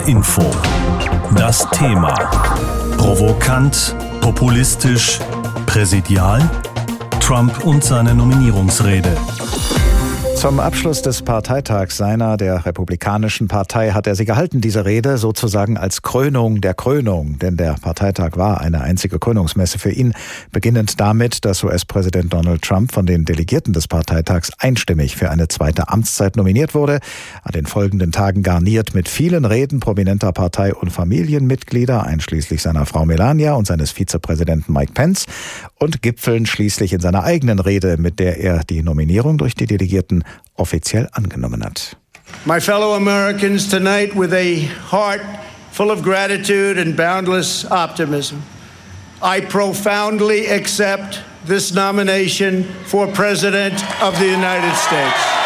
HR Info. Das Thema. Provokant, populistisch, präsidial? Trump und seine Nominierungsrede. Zum Abschluss des Parteitags seiner, der Republikanischen Partei, hat er sie gehalten, diese Rede, sozusagen als Krönung der Krönung. Denn der Parteitag war eine einzige Krönungsmesse für ihn, beginnend damit, dass US-Präsident Donald Trump von den Delegierten des Parteitags einstimmig für eine zweite Amtszeit nominiert wurde, an den folgenden Tagen garniert mit vielen Reden prominenter Partei- und Familienmitglieder, einschließlich seiner Frau Melania und seines Vizepräsidenten Mike Pence, und gipfeln schließlich in seiner eigenen Rede, mit der er die Nominierung durch die Delegierten offiziell angenommen hat. My fellow Americans, tonight with a heart full of gratitude and boundless optimism, I profoundly accept this nomination for President of the United States.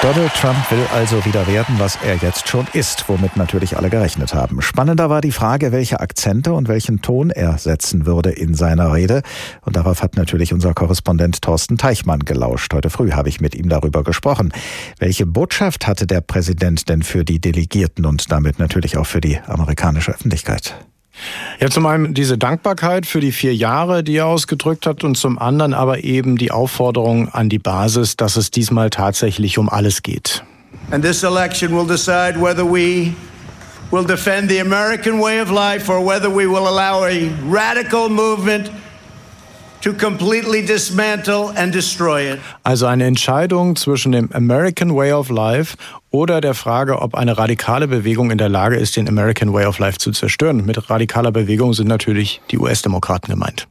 Donald Trump will also wieder werden, was er jetzt schon ist, womit natürlich alle gerechnet haben. Spannender war die Frage, welche Akzente und welchen Ton er setzen würde in seiner Rede. Und darauf hat natürlich unser Korrespondent Thorsten Teichmann gelauscht. Heute früh habe ich mit ihm darüber gesprochen. Welche Botschaft hatte der Präsident denn für die Delegierten und damit natürlich auch für die amerikanische Öffentlichkeit? Ja, zum einen diese Dankbarkeit für die vier Jahre, die er ausgedrückt hat, und zum anderen aber eben die Aufforderung an die Basis, dass es diesmal tatsächlich um alles geht. And this election will decide whether we will defend the American way of life or whether we will allow a radical movement to completely dismantle and destroy it. Also eine Entscheidung zwischen dem American Way of Life oder der Frage, ob eine radikale Bewegung in der Lage ist, den American Way of Life zu zerstören. Mit radikaler Bewegung sind natürlich die US-Demokraten gemeint.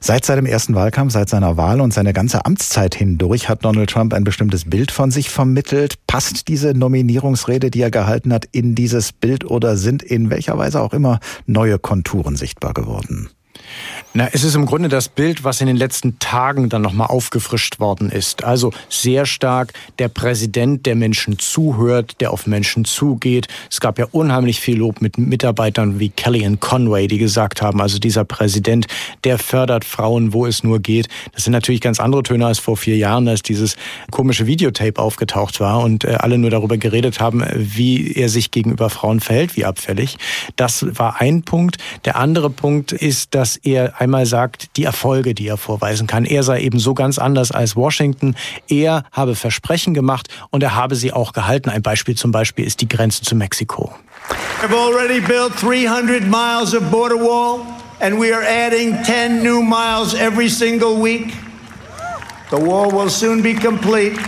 Seit seinem ersten Wahlkampf, seit seiner Wahl und seine ganze Amtszeit hindurch hat Donald Trump ein bestimmtes Bild von sich vermittelt. Passt diese Nominierungsrede, die er gehalten hat, in dieses Bild oder sind in welcher Weise auch immer neue Konturen sichtbar geworden? Na, es ist im Grunde das Bild, was in den letzten Tagen dann nochmal aufgefrischt worden ist. Also sehr stark der Präsident, der Menschen zuhört, der auf Menschen zugeht. Es gab ja unheimlich viel Lob mit Mitarbeitern wie Kellyanne Conway, die gesagt haben, also dieser Präsident, der fördert Frauen, wo es nur geht. Das sind natürlich ganz andere Töne als vor vier Jahren, als dieses komische Videotape aufgetaucht war und äh, alle nur darüber geredet haben, wie er sich gegenüber Frauen verhält, wie abfällig. Das war ein Punkt. Der andere Punkt ist, dass er einmal sagt, die Erfolge, die er vorweisen kann. Er sei eben so ganz anders als Washington. Er habe Versprechen gemacht und er habe sie auch gehalten. Ein Beispiel zum Beispiel ist die Grenze zu Mexiko. We've already built 300 miles of border wall and we are adding 10 new miles every single week. The wall will soon be complete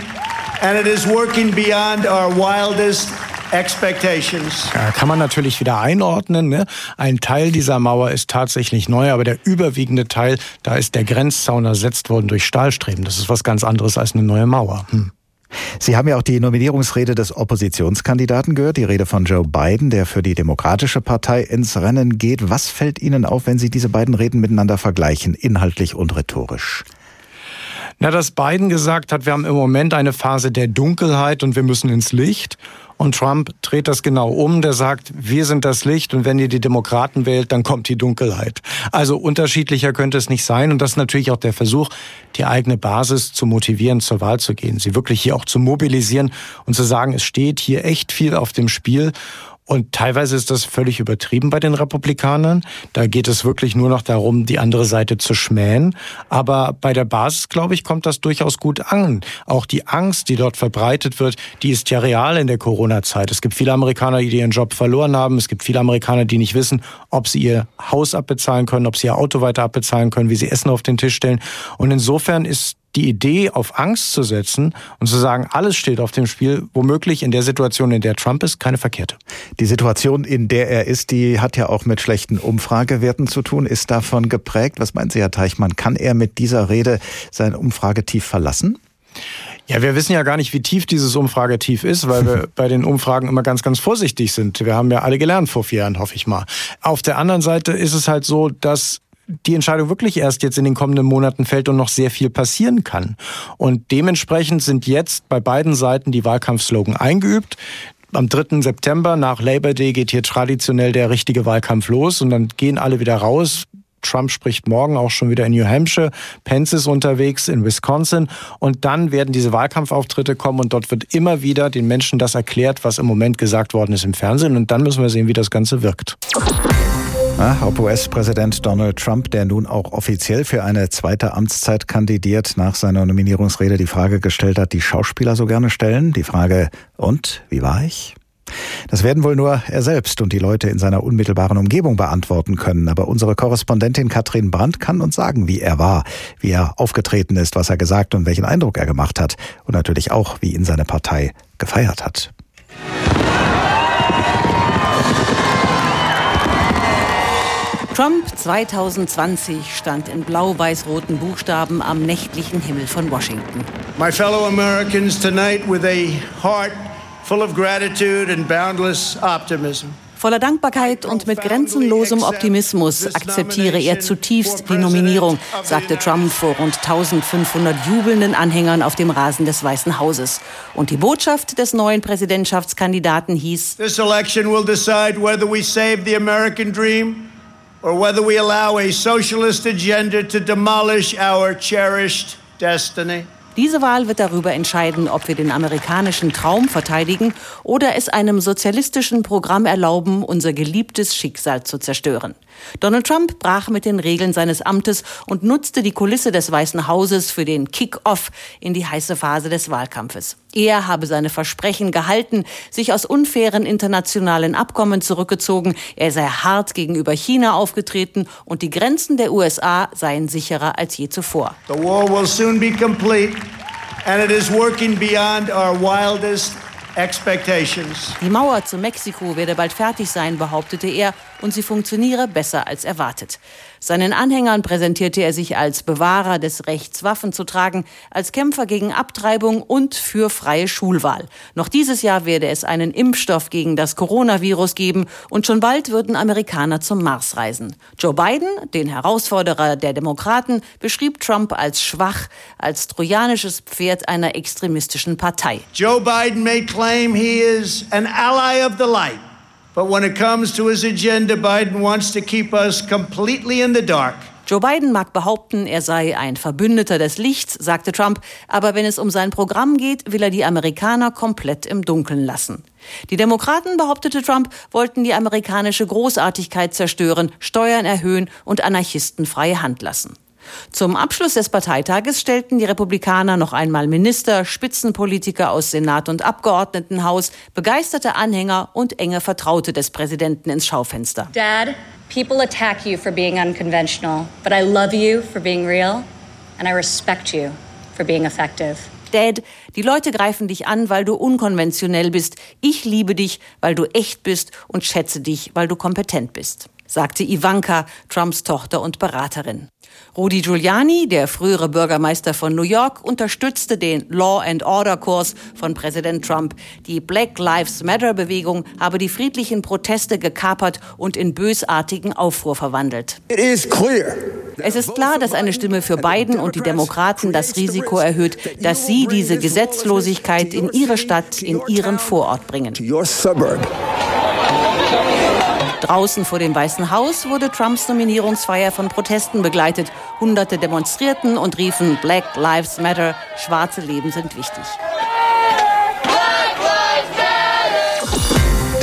and it is working beyond our wildest expectations. Ja, kann man natürlich wieder einordnen. Ne? Ein Teil dieser Mauer ist tatsächlich neu, aber der überwiegende Teil, da ist der Grenzzaun ersetzt worden durch Stahlstreben. Das ist was ganz anderes als eine neue Mauer. Hm. Sie haben ja auch die Nominierungsrede des Oppositionskandidaten gehört, die Rede von Joe Biden, der für die Demokratische Partei ins Rennen geht. Was fällt Ihnen auf, wenn Sie diese beiden Reden miteinander vergleichen, inhaltlich und rhetorisch? Na, dass Biden gesagt hat, wir haben im Moment eine Phase der Dunkelheit und wir müssen ins Licht. Und Trump dreht das genau um. Der sagt, wir sind das Licht und wenn ihr die Demokraten wählt, dann kommt die Dunkelheit. Also unterschiedlicher könnte es nicht sein. Und das ist natürlich auch der Versuch, die eigene Basis zu motivieren, zur Wahl zu gehen. Sie wirklich hier auch zu mobilisieren und zu sagen, es steht hier echt viel auf dem Spiel. Und teilweise ist das völlig übertrieben bei den Republikanern. Da geht es wirklich nur noch darum, die andere Seite zu schmähen. Aber bei der Basis, glaube ich, kommt das durchaus gut an. Auch die Angst, die dort verbreitet wird, die ist ja real in der Corona-Zeit. Es gibt viele Amerikaner, die ihren Job verloren haben. Es gibt viele Amerikaner, die nicht wissen, ob sie ihr Haus abbezahlen können, ob sie ihr Auto weiter abbezahlen können, wie sie Essen auf den Tisch stellen. Und insofern ist die Idee auf Angst zu setzen und zu sagen, alles steht auf dem Spiel, womöglich in der Situation, in der Trump ist, keine verkehrte. Die Situation, in der er ist, die hat ja auch mit schlechten Umfragewerten zu tun, ist davon geprägt. Was meinen Sie, Herr Teichmann? Kann er mit dieser Rede sein Umfragetief verlassen? Ja, wir wissen ja gar nicht, wie tief dieses Umfragetief ist, weil wir bei den Umfragen immer ganz, ganz vorsichtig sind. Wir haben ja alle gelernt vor vier Jahren, hoffe ich mal. Auf der anderen Seite ist es halt so, dass die Entscheidung wirklich erst jetzt in den kommenden Monaten fällt und noch sehr viel passieren kann. Und dementsprechend sind jetzt bei beiden Seiten die Wahlkampfslogan eingeübt. Am 3. September nach Labor Day geht hier traditionell der richtige Wahlkampf los und dann gehen alle wieder raus Trump spricht morgen auch schon wieder in New Hampshire. Pence ist unterwegs in Wisconsin. Und dann werden diese Wahlkampfauftritte kommen und dort wird immer wieder den Menschen das erklärt, was im Moment gesagt worden ist im Fernsehen. Und dann müssen wir sehen, wie das Ganze wirkt. Ob US-Präsident Donald Trump, der nun auch offiziell für eine zweite Amtszeit kandidiert, nach seiner Nominierungsrede die Frage gestellt hat, die Schauspieler so gerne stellen. Die Frage, und, wie war ich? Das werden wohl nur er selbst und die Leute in seiner unmittelbaren Umgebung beantworten können. Aber unsere Korrespondentin Katrin Brandt kann uns sagen, wie er war, wie er aufgetreten ist, was er gesagt und welchen Eindruck er gemacht hat. Und natürlich auch, wie ihn seine Partei gefeiert hat. Trump 2020 stand in blau-weiß-roten Buchstaben am nächtlichen Himmel von Washington. My fellow Americans, tonight with a heart full of gratitude and boundless optimism. Voller Dankbarkeit und mit grenzenlosem Optimismus akzeptiere er zutiefst die Nominierung, sagte Trump vor rund 1500 jubelnden Anhängern auf dem Rasen des Weißen Hauses. Und die Botschaft des neuen Präsidentschaftskandidaten hieß: This election will decide whether we save the American dream or whether we allow a socialist agenda to demolish our cherished destiny. Diese Wahl wird darüber entscheiden, ob wir den amerikanischen Traum verteidigen oder es einem sozialistischen Programm erlauben, unser geliebtes Schicksal zu zerstören. Donald Trump brach mit den Regeln seines Amtes und nutzte die Kulisse des Weißen Hauses für den Kick-off in die heiße Phase des Wahlkampfes. Er habe seine Versprechen gehalten, sich aus unfairen internationalen Abkommen zurückgezogen, er sei hart gegenüber China aufgetreten und die Grenzen der USA seien sicherer als je zuvor. The war will soon be complete and it is working beyond our wildest. Die Mauer zu Mexiko werde bald fertig sein, behauptete er, und sie funktioniere besser als erwartet. Seinen Anhängern präsentierte er sich als Bewahrer des Rechts, Waffen zu tragen, als Kämpfer gegen Abtreibung und für freie Schulwahl. Noch dieses Jahr werde es einen Impfstoff gegen das Coronavirus geben und schon bald würden Amerikaner zum Mars reisen. Joe Biden, den Herausforderer der Demokraten, beschrieb Trump als schwach, als trojanisches Pferd einer extremistischen Partei. Joe Biden may claim he is an ally of the light. But when it comes to his agenda, Biden wants to keep us completely in the dark. Joe Biden mag behaupten, er sei ein Verbündeter des Lichts, sagte Trump, aber wenn es um sein Programm geht, will er die Amerikaner komplett im Dunkeln lassen. Die Demokraten, behauptete Trump, wollten die amerikanische Großartigkeit zerstören, Steuern erhöhen und Anarchisten freie Hand lassen. Zum Abschluss des Parteitages stellten die Republikaner noch einmal Minister, Spitzenpolitiker aus Senat und Abgeordnetenhaus, begeisterte Anhänger und enge Vertraute des Präsidenten ins Schaufenster. Dad, people attack you for being unconventional, but I love you for being real and I respect you for being effective. Dad, die Leute greifen dich an, weil du unkonventionell bist. Ich liebe dich, weil du echt bist und schätze dich, weil du kompetent bist sagte Ivanka, Trumps Tochter und Beraterin. Rudy Giuliani, der frühere Bürgermeister von New York, unterstützte den Law and Order Kurs von Präsident Trump. Die Black Lives Matter Bewegung habe die friedlichen Proteste gekapert und in bösartigen Aufruhr verwandelt. Es ist klar, dass eine Stimme für Biden und die Demokraten das Risiko erhöht, dass sie diese Gesetzlosigkeit in ihre Stadt, in ihren Vorort bringen. Draußen vor dem Weißen Haus wurde Trumps Nominierungsfeier von Protesten begleitet. Hunderte demonstrierten und riefen Black Lives Matter, schwarze Leben sind wichtig.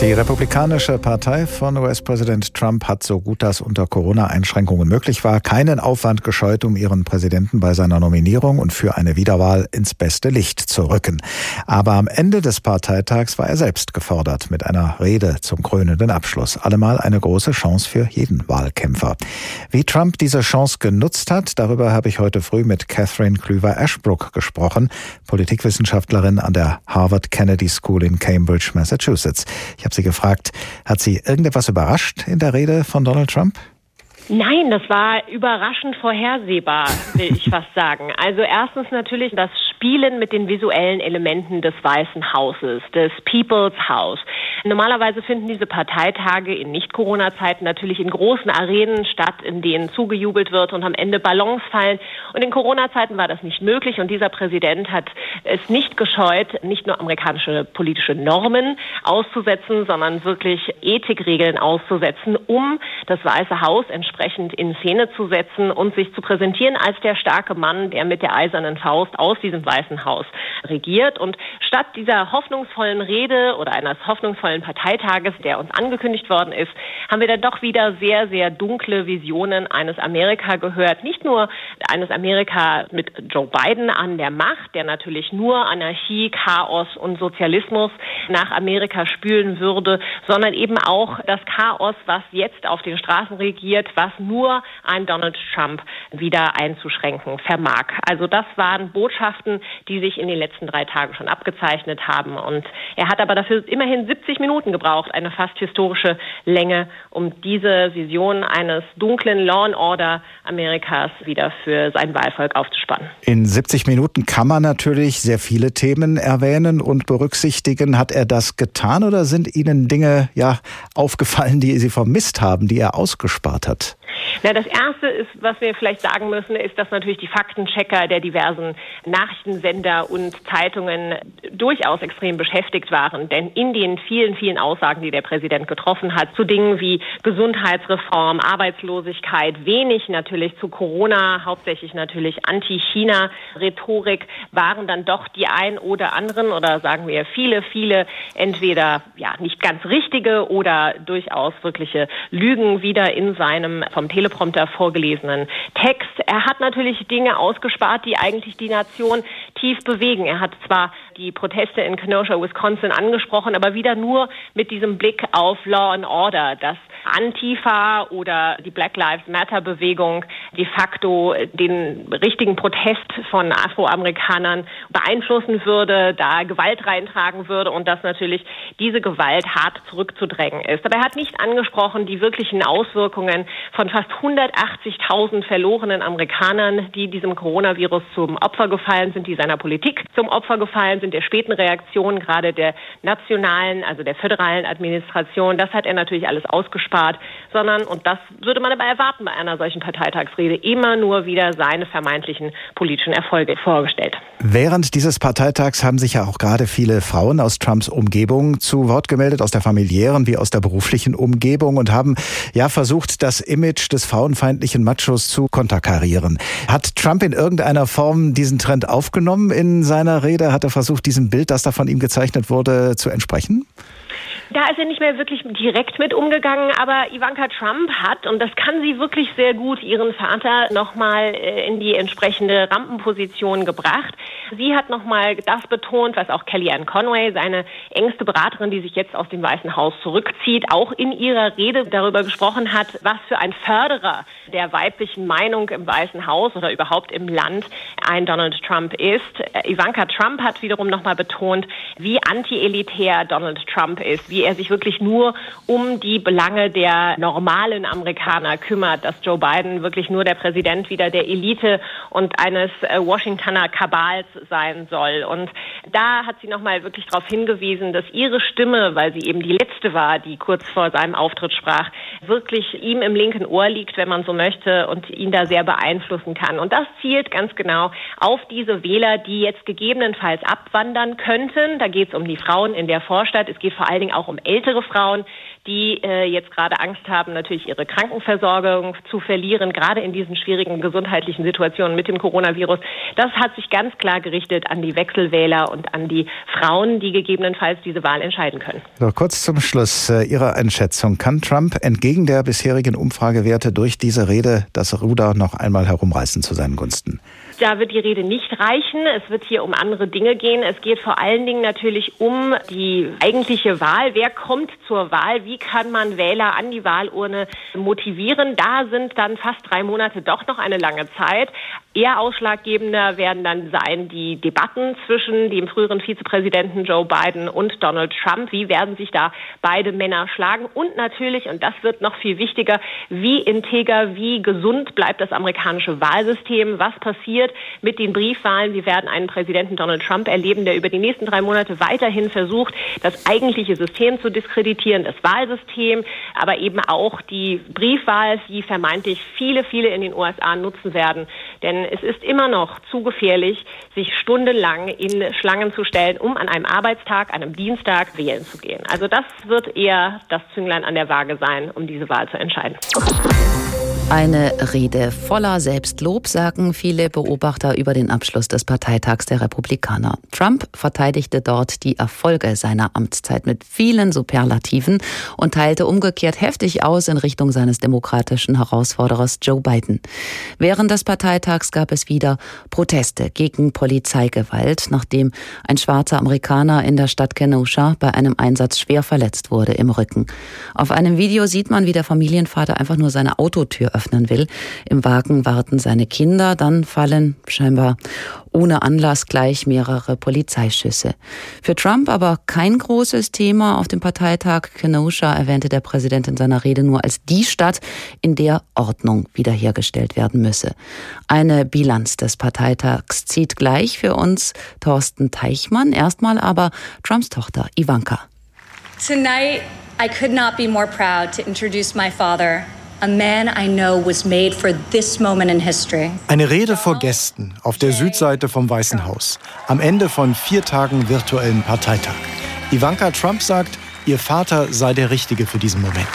Die Republikanische Partei von US-Präsident Trump hat, so gut das unter Corona-Einschränkungen möglich war, keinen Aufwand gescheut, um ihren Präsidenten bei seiner Nominierung und für eine Wiederwahl ins beste Licht zu rücken. Aber am Ende des Parteitags war er selbst gefordert mit einer Rede zum krönenden Abschluss. Allemal eine große Chance für jeden Wahlkämpfer. Wie Trump diese Chance genutzt hat, darüber habe ich heute früh mit Catherine Klüver-Ashbrook gesprochen, Politikwissenschaftlerin an der Harvard Kennedy School in Cambridge, Massachusetts. Ich habe sie gefragt, hat sie irgendetwas überrascht in der Rede von Donald Trump? Nein, das war überraschend vorhersehbar, will ich fast sagen. Also erstens natürlich das Spielen mit den visuellen Elementen des Weißen Hauses, des People's House. Normalerweise finden diese Parteitage in Nicht-Corona-Zeiten natürlich in großen Arenen statt, in denen zugejubelt wird und am Ende Ballons fallen. Und in Corona-Zeiten war das nicht möglich und dieser Präsident hat es nicht gescheut, nicht nur amerikanische politische Normen auszusetzen, sondern wirklich Ethikregeln auszusetzen, um das Weiße Haus entsprechend entsprechend in Szene zu setzen und sich zu präsentieren als der starke Mann, der mit der eisernen Faust aus diesem Weißen Haus regiert. Und statt dieser hoffnungsvollen Rede oder eines hoffnungsvollen Parteitages, der uns angekündigt worden ist, haben wir dann doch wieder sehr, sehr dunkle Visionen eines Amerika gehört. Nicht nur eines Amerika mit Joe Biden an der Macht, der natürlich nur Anarchie, Chaos und Sozialismus nach Amerika spülen würde, sondern eben auch das Chaos, was jetzt auf den Straßen regiert, was nur ein Donald Trump wieder einzuschränken vermag. Also das waren Botschaften, die sich in den letzten drei Tagen schon abgezeichnet haben. Und er hat aber dafür immerhin 70 Minuten gebraucht, eine fast historische Länge, um diese Vision eines dunklen Law and Order Amerikas wieder für sein Wahlvolk aufzuspannen. In 70 Minuten kann man natürlich sehr viele Themen erwähnen und berücksichtigen. Hat er das getan oder sind Ihnen Dinge ja aufgefallen, die Sie vermisst haben, die er ausgespart hat? Na, das erste ist, was wir vielleicht sagen müssen, ist, dass natürlich die Faktenchecker der diversen Nachrichtensender und Zeitungen durchaus extrem beschäftigt waren. Denn in den vielen, vielen Aussagen, die der Präsident getroffen hat, zu Dingen wie Gesundheitsreform, Arbeitslosigkeit, wenig natürlich zu Corona, hauptsächlich natürlich Anti-China-Rhetorik, waren dann doch die ein oder anderen oder sagen wir viele, viele entweder ja nicht ganz richtige oder durchaus wirkliche Lügen wieder in seinem vom Teleprompter vorgelesenen Text. Er hat natürlich Dinge ausgespart, die eigentlich die Nation tief bewegen. Er hat zwar die Proteste in Kenosha, Wisconsin angesprochen, aber wieder nur mit diesem Blick auf Law and Order, dass Antifa oder die Black Lives Matter Bewegung de facto den richtigen Protest von Afroamerikanern beeinflussen würde, da Gewalt reintragen würde und dass natürlich diese Gewalt hart zurückzudrängen ist. Aber er hat nicht angesprochen die wirklichen Auswirkungen von fast 180.000 verlorenen Amerikanern, die diesem Coronavirus zum Opfer gefallen sind, die seiner Politik zum Opfer gefallen sind, der späten Reaktion gerade der nationalen, also der föderalen Administration. Das hat er natürlich alles ausgespart spart, sondern, und das würde man aber erwarten bei einer solchen Parteitagsrede, immer nur wieder seine vermeintlichen politischen Erfolge vorgestellt. Während dieses Parteitags haben sich ja auch gerade viele Frauen aus Trumps Umgebung zu Wort gemeldet, aus der familiären wie aus der beruflichen Umgebung und haben ja versucht, das Image des frauenfeindlichen Machos zu konterkarieren. Hat Trump in irgendeiner Form diesen Trend aufgenommen in seiner Rede? Hat er versucht, diesem Bild, das da von ihm gezeichnet wurde, zu entsprechen? Da ist er nicht mehr wirklich direkt mit umgegangen, aber Ivanka Trump hat, und das kann sie wirklich sehr gut, ihren Vater nochmal äh, in die entsprechende Rampenposition gebracht. Sie hat nochmal das betont, was auch Kellyanne Conway, seine engste Beraterin, die sich jetzt aus dem Weißen Haus zurückzieht, auch in ihrer Rede darüber gesprochen hat, was für ein Förderer der weiblichen Meinung im Weißen Haus oder überhaupt im Land ein Donald Trump ist. Äh, Ivanka Trump hat wiederum nochmal betont, wie anti-elitär Donald Trump ist, wie er sich wirklich nur um die Belange der normalen Amerikaner kümmert, dass Joe Biden wirklich nur der Präsident wieder der Elite und eines äh, Washingtoner Kabals sein soll. Und da hat sie nochmal wirklich darauf hingewiesen, dass ihre Stimme, weil sie eben die letzte war, die kurz vor seinem Auftritt sprach, wirklich ihm im linken Ohr liegt, wenn man so möchte, und ihn da sehr beeinflussen kann. Und das zielt ganz genau auf diese Wähler, die jetzt gegebenenfalls abwandern könnten. Da geht es um die Frauen in der Vorstadt. Es geht vor allen Dingen auch um ältere Frauen, die äh, jetzt gerade Angst haben, natürlich ihre Krankenversorgung zu verlieren, gerade in diesen schwierigen gesundheitlichen Situationen mit dem Coronavirus. Das hat sich ganz klar gerichtet an die Wechselwähler und an die Frauen, die gegebenenfalls diese Wahl entscheiden können. So, kurz zum Schluss äh, Ihrer Einschätzung. Kann Trump entgegen der bisherigen Umfragewerte durch diese Rede das Ruder noch einmal herumreißen zu seinen Gunsten? Da wird die Rede nicht reichen. Es wird hier um andere Dinge gehen. Es geht vor allen Dingen natürlich um die eigentliche Wahl. Wer kommt zur Wahl? Wie kann man Wähler an die Wahlurne motivieren? Da sind dann fast drei Monate doch noch eine lange Zeit. Eher ausschlaggebender werden dann sein die Debatten zwischen dem früheren Vizepräsidenten Joe Biden und Donald Trump. Wie werden sich da beide Männer schlagen? Und natürlich, und das wird noch viel wichtiger, wie integer, wie gesund bleibt das amerikanische Wahlsystem? Was passiert mit den Briefwahlen? Wir werden einen Präsidenten Donald Trump erleben, der über die nächsten drei Monate weiterhin versucht, das eigentliche System zu diskreditieren, das Wahlsystem, aber eben auch die Briefwahl, die vermeintlich viele, viele in den USA nutzen werden. Denn es ist immer noch zu gefährlich, sich stundenlang in Schlangen zu stellen, um an einem Arbeitstag, einem Dienstag wählen zu gehen. Also das wird eher das Zünglein an der Waage sein, um diese Wahl zu entscheiden. Eine Rede voller Selbstlob, sagen viele Beobachter über den Abschluss des Parteitags der Republikaner. Trump verteidigte dort die Erfolge seiner Amtszeit mit vielen Superlativen und teilte umgekehrt heftig aus in Richtung seines demokratischen Herausforderers Joe Biden. Während des Parteitags gab es wieder Proteste gegen Polizeigewalt, nachdem ein schwarzer Amerikaner in der Stadt Kenosha bei einem Einsatz schwer verletzt wurde im Rücken. Auf einem Video sieht man, wie der Familienvater einfach nur seine Autotür öffnen will. Im Wagen warten seine Kinder, dann fallen scheinbar ohne Anlass gleich mehrere Polizeischüsse. Für Trump aber kein großes Thema. Auf dem Parteitag Kenosha erwähnte der Präsident in seiner Rede nur als die Stadt, in der Ordnung wiederhergestellt werden müsse. Eine Bilanz des Parteitags zieht gleich für uns Thorsten Teichmann. Erstmal aber Trumps Tochter Ivanka. Tonight, I could not be more proud to introduce my father, eine Rede vor Gästen auf der Südseite vom Weißen Haus. Am Ende von vier Tagen virtuellen Parteitag. Ivanka Trump sagt, Ihr Vater sei der Richtige für diesen Moment.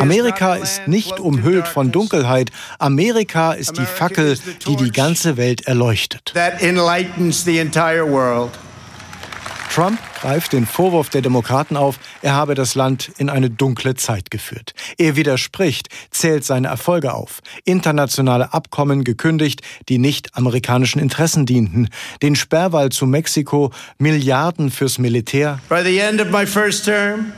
Amerika ist nicht umhüllt von Dunkelheit. Amerika ist die Fackel, die die ganze Welt erleuchtet. Trump greift den Vorwurf der Demokraten auf, er habe das Land in eine dunkle Zeit geführt. Er widerspricht, zählt seine Erfolge auf. Internationale Abkommen gekündigt, die nicht amerikanischen Interessen dienten. Den Sperrwall zu Mexiko, Milliarden fürs Militär.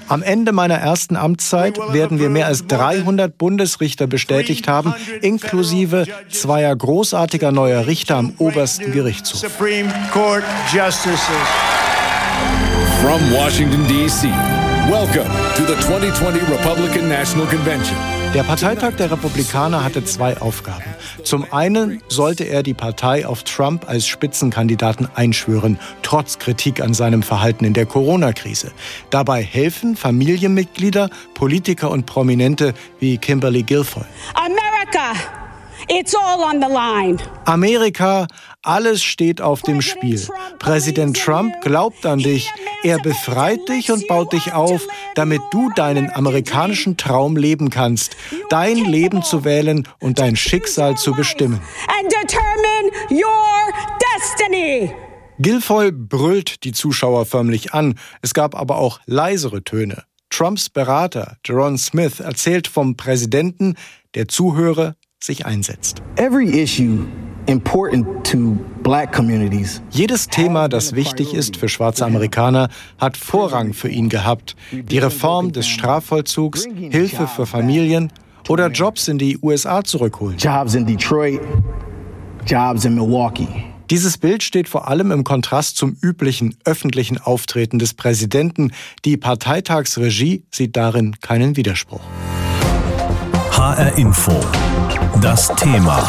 Am Ende meiner ersten Amtszeit werden wir mehr als 300 Bundesrichter bestätigt haben, inklusive zweier großartiger neuer Richter am obersten Gerichtshof. From Washington, D.C., welcome to the 2020 Republican National Convention. Der Parteitag der Republikaner hatte zwei Aufgaben. Zum einen sollte er die Partei auf Trump als Spitzenkandidaten einschwören, trotz Kritik an seinem Verhalten in der Corona-Krise. Dabei helfen Familienmitglieder, Politiker und Prominente wie Kimberly Guilfoyle. America! It's all on the line. Amerika, alles steht auf dem Spiel. Präsident Trump glaubt an dich. Er befreit dich und baut dich auf, damit du deinen amerikanischen Traum leben kannst, dein Leben zu wählen und dein Schicksal zu bestimmen. Guilfoyle brüllt die Zuschauer förmlich an. Es gab aber auch leisere Töne. Trumps Berater Jerron Smith erzählt vom Präsidenten, der zuhöre sich einsetzt. Jedes Thema, das wichtig ist für schwarze Amerikaner, hat Vorrang für ihn gehabt. Die Reform des Strafvollzugs, Hilfe für Familien oder Jobs in die USA zurückholen. Jobs in Detroit, Jobs in Milwaukee. Dieses Bild steht vor allem im Kontrast zum üblichen öffentlichen Auftreten des Präsidenten. Die Parteitagsregie sieht darin keinen Widerspruch. HR Info. Das Thema.